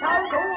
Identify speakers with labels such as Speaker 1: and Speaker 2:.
Speaker 1: 朝走。